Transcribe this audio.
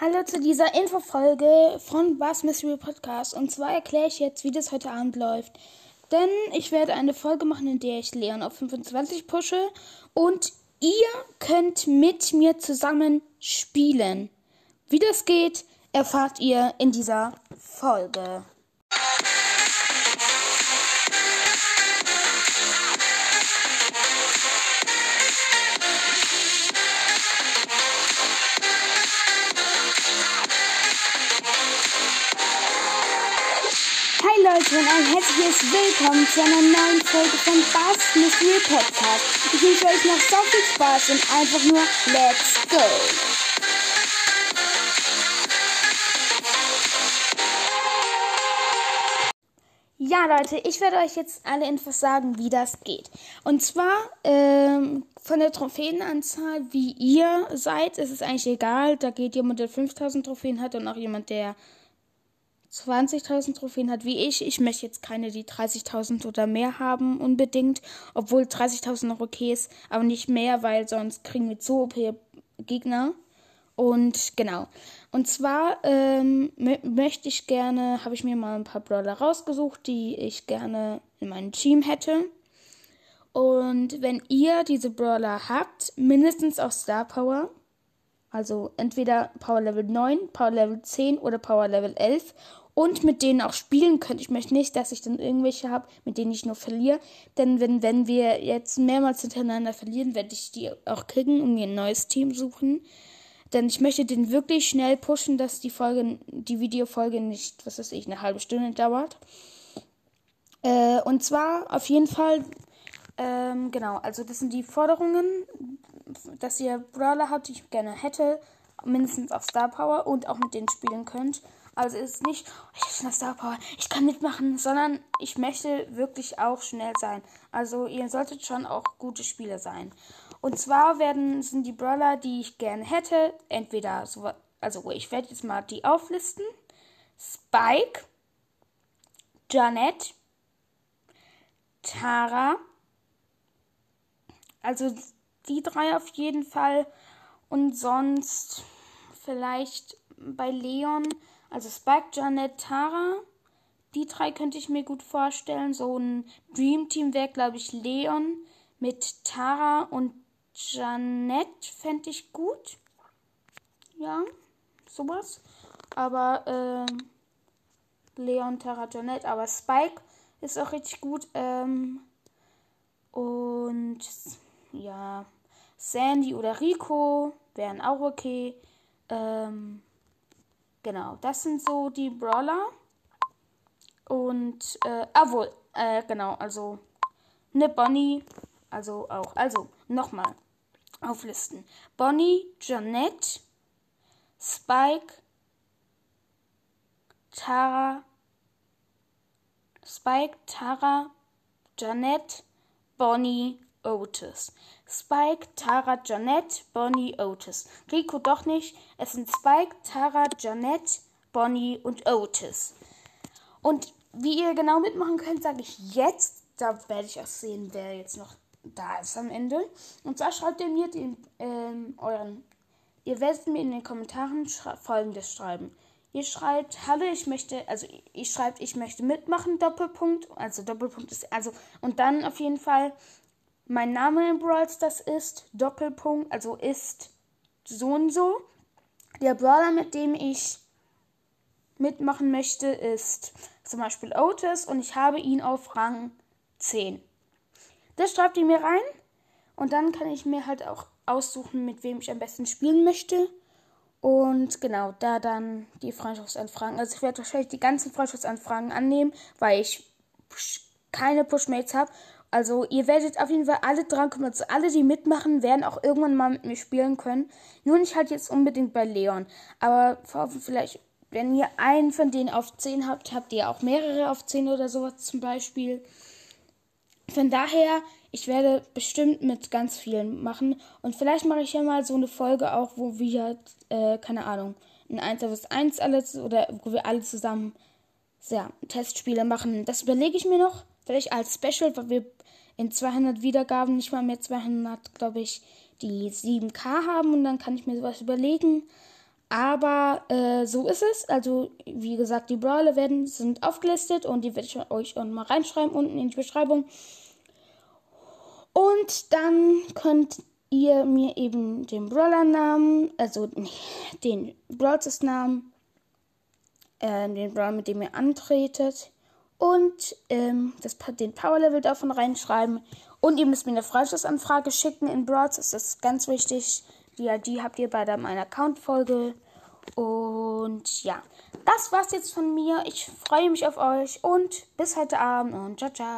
Hallo zu dieser Infofolge von Bass Mystery Podcast. Und zwar erkläre ich jetzt, wie das heute Abend läuft. Denn ich werde eine Folge machen, in der ich Leon auf 25 pushe. Und ihr könnt mit mir zusammen spielen. Wie das geht, erfahrt ihr in dieser Folge. Leute und ein herzliches Willkommen zu einer neuen Folge von Bass Mystery Podcast. Ich wünsche euch noch so viel Spaß und einfach nur Let's Go! Ja, Leute, ich werde euch jetzt alle Infos sagen, wie das geht. Und zwar ähm, von der Trophäenanzahl, wie ihr seid, ist es eigentlich egal. Da geht jemand, der 5000 Trophäen hat und auch jemand, der 20.000 Trophäen hat wie ich. Ich möchte jetzt keine, die 30.000 oder mehr haben unbedingt, obwohl 30.000 noch okay ist, aber nicht mehr, weil sonst kriegen wir zu OP Gegner. Und genau. Und zwar ähm, möchte ich gerne, habe ich mir mal ein paar Brawler rausgesucht, die ich gerne in meinem Team hätte. Und wenn ihr diese Brawler habt, mindestens auf Star Power, also entweder Power Level 9, Power Level 10 oder Power Level 11 und mit denen auch spielen könnt. Ich möchte nicht, dass ich dann irgendwelche habe, mit denen ich nur verliere. Denn wenn, wenn wir jetzt mehrmals hintereinander verlieren, werde ich die auch kriegen und mir ein neues Team suchen. Denn ich möchte den wirklich schnell pushen, dass die Folge, die Videofolge nicht, was weiß ich, eine halbe Stunde dauert. Äh, und zwar auf jeden Fall, ähm, genau, also das sind die Forderungen, dass ihr Brawler habt, die ich gerne hätte, mindestens auf Star Power und auch mit denen spielen könnt. Also ist nicht, oh, ich habe eine Star Power, ich kann mitmachen, sondern ich möchte wirklich auch schnell sein. Also ihr solltet schon auch gute Spieler sein. Und zwar werden sind die Brawler, die ich gerne hätte, entweder so, also ich werde jetzt mal die auflisten. Spike, Janet, Tara, also die drei auf jeden Fall und sonst vielleicht bei Leon, also Spike, Janet, Tara. Die drei könnte ich mir gut vorstellen. So ein Dream Team wäre, glaube ich, Leon mit Tara und Janet fände ich gut. Ja, sowas. Aber ähm, Leon, Tara, Janet. Aber Spike ist auch richtig gut. Ähm, und ja, Sandy oder Rico wären auch okay. Ähm, genau, das sind so die Brawler. Und, äh, ah, wohl, äh, genau, also, ne Bonnie, also auch, also, nochmal auflisten. Bonnie, Janette, Spike, Tara, Spike, Tara, Janette, Bonnie, Otis. Spike, Tara, Janette, Bonnie, Otis. Rico doch nicht. Es sind Spike, Tara, Janette, Bonnie und Otis. Und wie ihr genau mitmachen könnt, sage ich jetzt. Da werde ich auch sehen, wer jetzt noch da ist am Ende. Und zwar schreibt ihr mir den, ähm, euren. Ihr werdet mir in den Kommentaren folgendes schreiben. Ihr schreibt, hallo, ich möchte, also ihr schreibt, ich möchte mitmachen, Doppelpunkt. Also Doppelpunkt ist, also, und dann auf jeden Fall mein Name in Brawl Stars ist Doppelpunkt, also ist so und so. Der Brawler, mit dem ich mitmachen möchte, ist zum Beispiel Otis und ich habe ihn auf Rang 10. Das schreibt ihr mir rein und dann kann ich mir halt auch aussuchen, mit wem ich am besten spielen möchte. Und genau, da dann die Freundschaftsanfragen. Also ich werde wahrscheinlich die ganzen Freundschaftsanfragen annehmen, weil ich keine Pushmates habe also ihr werdet auf jeden Fall alle drankommen. Also alle, die mitmachen, werden auch irgendwann mal mit mir spielen können. Nur nicht halt jetzt unbedingt bei Leon. Aber vielleicht, wenn ihr einen von denen auf 10 habt, habt ihr auch mehrere auf 10 oder sowas zum Beispiel. Von daher, ich werde bestimmt mit ganz vielen machen. Und vielleicht mache ich ja mal so eine Folge auch, wo wir, äh, keine Ahnung, ein 1 vs 1 alles oder wo wir alle zusammen ja, Testspiele machen. Das überlege ich mir noch. Vielleicht als Special, weil wir in 200 Wiedergaben nicht mal mehr 200, glaube ich, die 7K haben und dann kann ich mir sowas überlegen. Aber äh, so ist es. Also, wie gesagt, die Brawler werden, sind aufgelistet und die werde ich euch auch mal reinschreiben unten in die Beschreibung. Und dann könnt ihr mir eben den Brawler-Namen, also den Brawlers-Namen, äh, den Brawler, mit dem ihr antretet und ähm, das, den Power-Level davon reinschreiben. Und ihr müsst mir eine Freischussanfrage schicken in Brawls, das ist ganz wichtig. Die ID habt ihr bei meiner Account-Folge. Und ja, das war's jetzt von mir. Ich freue mich auf euch und bis heute Abend und ciao, ciao.